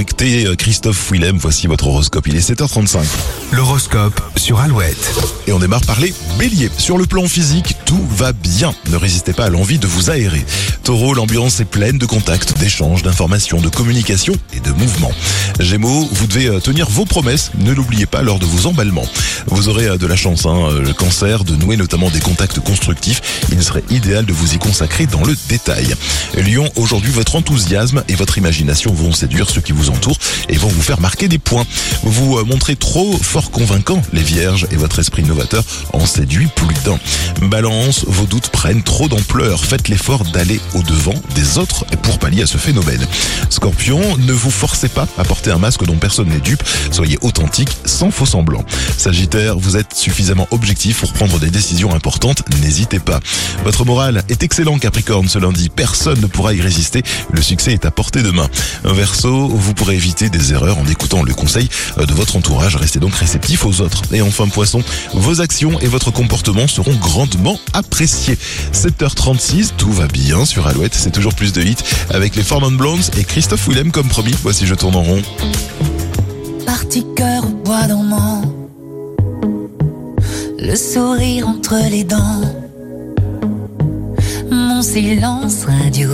euh, Christophe Willem. Voici votre horoscope. Il est 7h35. L'horoscope sur Alouette. Et on démarre par les béliers. Sur le plan physique, tout va bien. Ne résistez pas à l'envie de vous aérer. Taureau, l'ambiance est pleine de contacts, d'échanges, d'informations, de communication et de mouvements. Gémeaux, vous devez euh, tenir vos promesses. Ne l'oubliez pas lors de vos emballements. Vous aurez euh, de la chance, hein, euh, le cancer, de nouer notamment des contacts constructifs. Il serait idéal de vous y consacrer dans le détail. Lion, aujourd'hui, votre enthousiasme et votre imagination vont séduire ceux qui vous entourent et vont vous faire marquer des points. Vous euh, montrez trop fort convaincant, les vierges, et votre esprit en séduit plus d'un. Balance, vos doutes prennent trop d'ampleur. Faites l'effort d'aller au-devant des autres pour pallier à ce phénomène. Scorpion, ne vous forcez pas à porter un masque dont personne n'est dupe. Soyez authentique, sans faux semblant. Sagittaire, vous êtes suffisamment objectif pour prendre des décisions importantes. N'hésitez pas. Votre morale est excellent, Capricorne, ce lundi. Personne ne pourra y résister. Le succès est à portée de main. Verseau, vous pourrez éviter des erreurs en écoutant le conseil de votre entourage. Restez donc réceptif aux autres. Et enfin, Poisson, vos actions et votre comportement seront grandement appréciés. 7h36, tout va bien sur Alouette. C'est toujours plus de hits avec les Four Blondes et Christophe Willem comme promis. Voici Je tourne en rond. Parti cœur au bois le sourire entre les dents, mon silence radio.